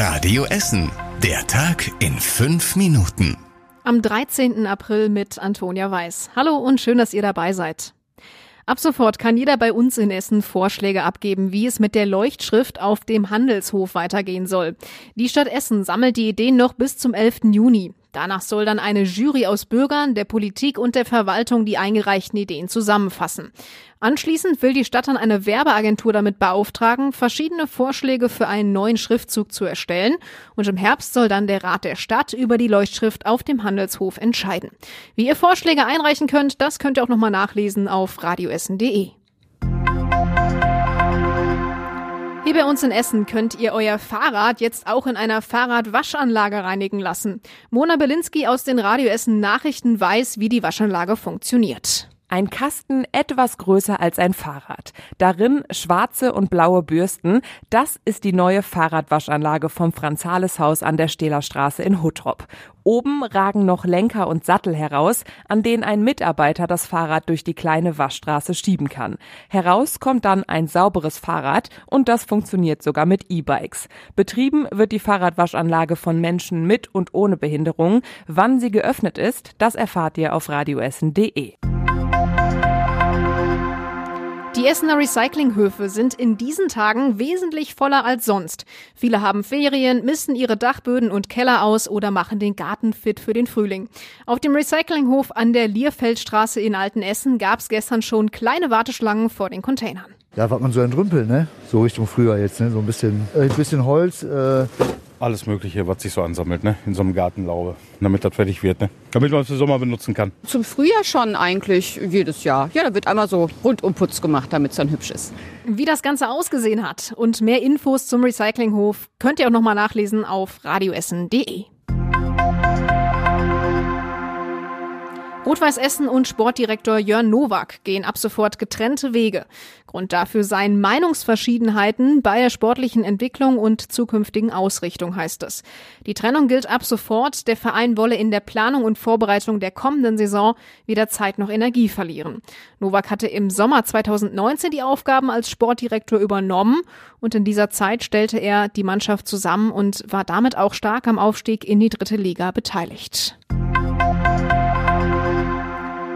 Radio Essen. Der Tag in fünf Minuten. Am 13. April mit Antonia Weiß. Hallo und schön, dass ihr dabei seid. Ab sofort kann jeder bei uns in Essen Vorschläge abgeben, wie es mit der Leuchtschrift auf dem Handelshof weitergehen soll. Die Stadt Essen sammelt die Ideen noch bis zum 11. Juni. Danach soll dann eine Jury aus Bürgern, der Politik und der Verwaltung die eingereichten Ideen zusammenfassen. Anschließend will die Stadt dann eine Werbeagentur damit beauftragen, verschiedene Vorschläge für einen neuen Schriftzug zu erstellen. Und im Herbst soll dann der Rat der Stadt über die Leuchtschrift auf dem Handelshof entscheiden. Wie ihr Vorschläge einreichen könnt, das könnt ihr auch nochmal nachlesen auf radioessen.de. Hier bei uns in Essen könnt ihr euer Fahrrad jetzt auch in einer Fahrradwaschanlage reinigen lassen. Mona Belinski aus den Radio Essen Nachrichten weiß, wie die Waschanlage funktioniert. Ein Kasten etwas größer als ein Fahrrad. Darin schwarze und blaue Bürsten. Das ist die neue Fahrradwaschanlage vom Franz-Hales-Haus an der Stehlerstraße in Huttrop. Oben ragen noch Lenker und Sattel heraus, an denen ein Mitarbeiter das Fahrrad durch die kleine Waschstraße schieben kann. Heraus kommt dann ein sauberes Fahrrad und das funktioniert sogar mit E-Bikes. Betrieben wird die Fahrradwaschanlage von Menschen mit und ohne Behinderung. Wann sie geöffnet ist, das erfahrt ihr auf radioessen.de. Essener Recyclinghöfe sind in diesen Tagen wesentlich voller als sonst. Viele haben Ferien, misten ihre Dachböden und Keller aus oder machen den Garten fit für den Frühling. Auf dem Recyclinghof an der Lierfeldstraße in Altenessen gab es gestern schon kleine Warteschlangen vor den Containern. Ja, was man so entrümpelt, ne? So Richtung Frühjahr jetzt, ne? So ein bisschen, äh, ein bisschen Holz, äh, alles Mögliche, was sich so ansammelt, ne? in so einem Gartenlaube, damit das fertig wird, ne? damit man es für Sommer benutzen kann. Zum Frühjahr schon eigentlich jedes Jahr. Ja, da wird einmal so Rundumputz gemacht, damit es dann hübsch ist. Wie das Ganze ausgesehen hat und mehr Infos zum Recyclinghof könnt ihr auch nochmal nachlesen auf radioessen.de. Rot-Weiß Essen und Sportdirektor Jörn Nowak gehen ab sofort getrennte Wege. Grund dafür seien Meinungsverschiedenheiten bei der sportlichen Entwicklung und zukünftigen Ausrichtung, heißt es. Die Trennung gilt ab sofort. Der Verein wolle in der Planung und Vorbereitung der kommenden Saison weder Zeit noch Energie verlieren. Nowak hatte im Sommer 2019 die Aufgaben als Sportdirektor übernommen und in dieser Zeit stellte er die Mannschaft zusammen und war damit auch stark am Aufstieg in die dritte Liga beteiligt.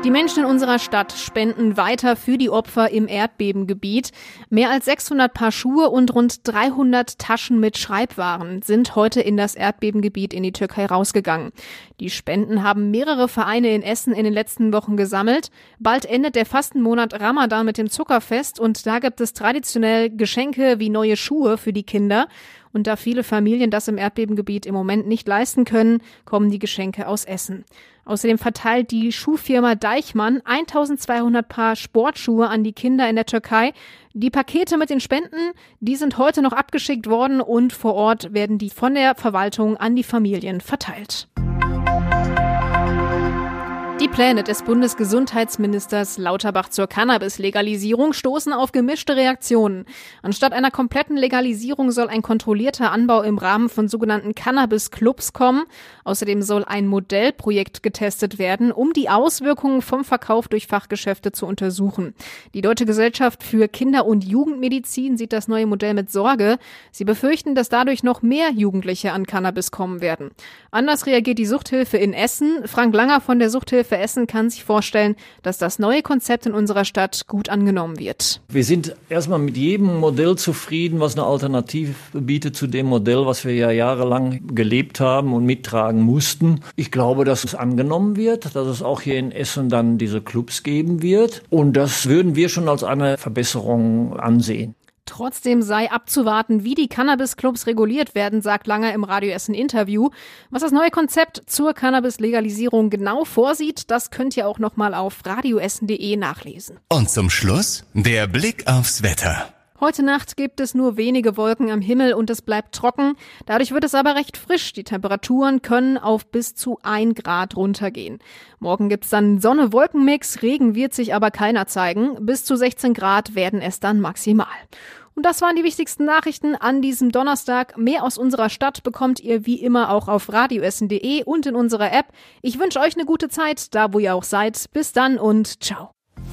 Die Menschen in unserer Stadt spenden weiter für die Opfer im Erdbebengebiet. Mehr als 600 Paar Schuhe und rund 300 Taschen mit Schreibwaren sind heute in das Erdbebengebiet in die Türkei rausgegangen. Die Spenden haben mehrere Vereine in Essen in den letzten Wochen gesammelt. Bald endet der Fastenmonat Ramadan mit dem Zuckerfest und da gibt es traditionell Geschenke wie neue Schuhe für die Kinder. Und da viele Familien das im Erdbebengebiet im Moment nicht leisten können, kommen die Geschenke aus Essen. Außerdem verteilt die Schuhfirma Deichmann 1200 Paar Sportschuhe an die Kinder in der Türkei. Die Pakete mit den Spenden, die sind heute noch abgeschickt worden und vor Ort werden die von der Verwaltung an die Familien verteilt. Pläne des Bundesgesundheitsministers Lauterbach zur Cannabis-Legalisierung stoßen auf gemischte Reaktionen. Anstatt einer kompletten Legalisierung soll ein kontrollierter Anbau im Rahmen von sogenannten Cannabis-Clubs kommen. Außerdem soll ein Modellprojekt getestet werden, um die Auswirkungen vom Verkauf durch Fachgeschäfte zu untersuchen. Die Deutsche Gesellschaft für Kinder- und Jugendmedizin sieht das neue Modell mit Sorge. Sie befürchten, dass dadurch noch mehr Jugendliche an Cannabis kommen werden. Anders reagiert die Suchthilfe in Essen. Frank Langer von der Suchthilfe Essen kann sich vorstellen, dass das neue Konzept in unserer Stadt gut angenommen wird. Wir sind erstmal mit jedem Modell zufrieden, was eine Alternative bietet zu dem Modell, was wir ja jahrelang gelebt haben und mittragen mussten. Ich glaube, dass es angenommen wird, dass es auch hier in Essen dann diese Clubs geben wird. Und das würden wir schon als eine Verbesserung ansehen. Trotzdem sei abzuwarten, wie die Cannabis-Clubs reguliert werden, sagt Langer im Radio Essen Interview. Was das neue Konzept zur Cannabis-Legalisierung genau vorsieht, das könnt ihr auch nochmal auf radioessen.de nachlesen. Und zum Schluss der Blick aufs Wetter. Heute Nacht gibt es nur wenige Wolken am Himmel und es bleibt trocken. Dadurch wird es aber recht frisch. Die Temperaturen können auf bis zu ein Grad runtergehen. Morgen gibt's dann Sonne-Wolkenmix, Regen wird sich aber keiner zeigen. Bis zu 16 Grad werden es dann maximal. Und das waren die wichtigsten Nachrichten an diesem Donnerstag. Mehr aus unserer Stadt bekommt ihr wie immer auch auf radioessen.de und in unserer App. Ich wünsche euch eine gute Zeit, da wo ihr auch seid. Bis dann und ciao.